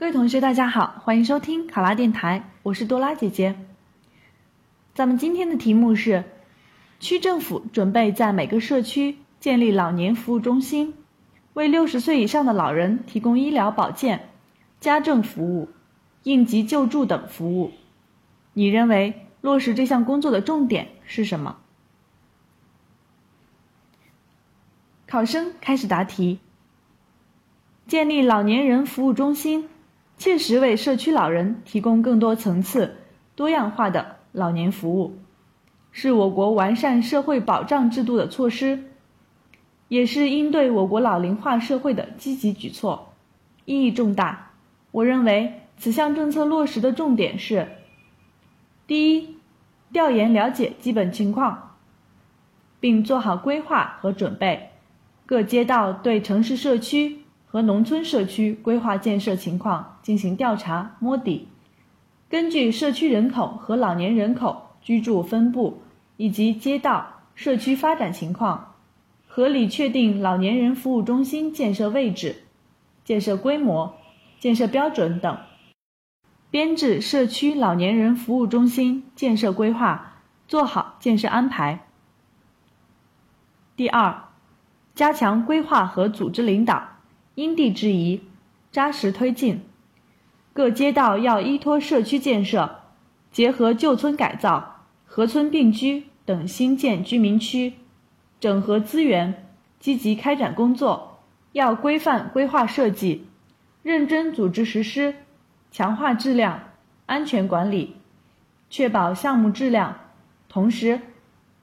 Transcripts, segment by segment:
各位同学，大家好，欢迎收听考拉电台，我是多拉姐姐。咱们今天的题目是：区政府准备在每个社区建立老年服务中心，为六十岁以上的老人提供医疗保健、家政服务、应急救助等服务。你认为落实这项工作的重点是什么？考生开始答题。建立老年人服务中心。切实为社区老人提供更多层次、多样化的老年服务，是我国完善社会保障制度的措施，也是应对我国老龄化社会的积极举措，意义重大。我认为此项政策落实的重点是：第一，调研了解基本情况，并做好规划和准备，各街道对城市社区。和农村社区规划建设情况进行调查摸底，根据社区人口和老年人口居住分布以及街道社区发展情况，合理确定老年人服务中心建设位置、建设规模、建设标准等，编制社区老年人服务中心建设规划，做好建设安排。第二，加强规划和组织领导。因地制宜，扎实推进。各街道要依托社区建设，结合旧村改造、合村并居等新建居民区，整合资源，积极开展工作。要规范规划设计，认真组织实施，强化质量、安全管理，确保项目质量。同时，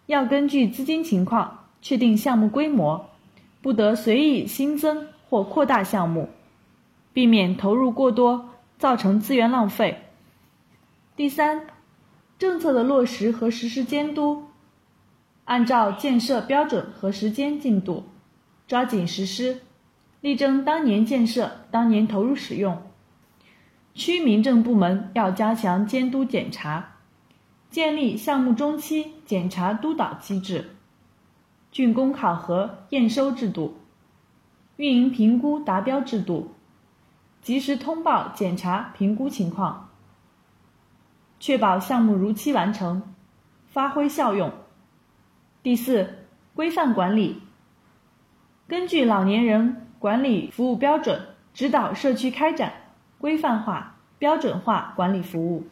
要根据资金情况确定项目规模，不得随意新增。或扩大项目，避免投入过多造成资源浪费。第三，政策的落实和实施监督，按照建设标准和时间进度，抓紧实施，力争当年建设当年投入使用。区民政部门要加强监督检查，建立项目中期检查督导机制、竣工考核验收制度。运营评估达标制度，及时通报检查评估情况，确保项目如期完成，发挥效用。第四，规范管理，根据老年人管理服务标准，指导社区开展规范化、标准化管理服务，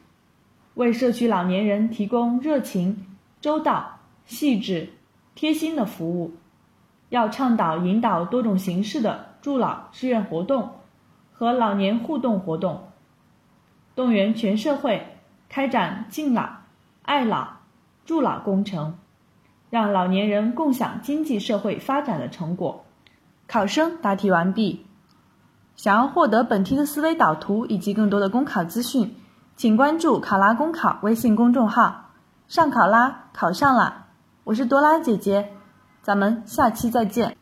为社区老年人提供热情、周到、细致、贴心的服务。要倡导引导多种形式的助老志愿活动和老年互动活动，动员全社会开展敬老、爱老、助老工程，让老年人共享经济社会发展的成果。考生答题完毕。想要获得本题的思维导图以及更多的公考资讯，请关注“考拉公考”微信公众号。上考拉，考上了！我是多拉姐姐。咱们下期再见。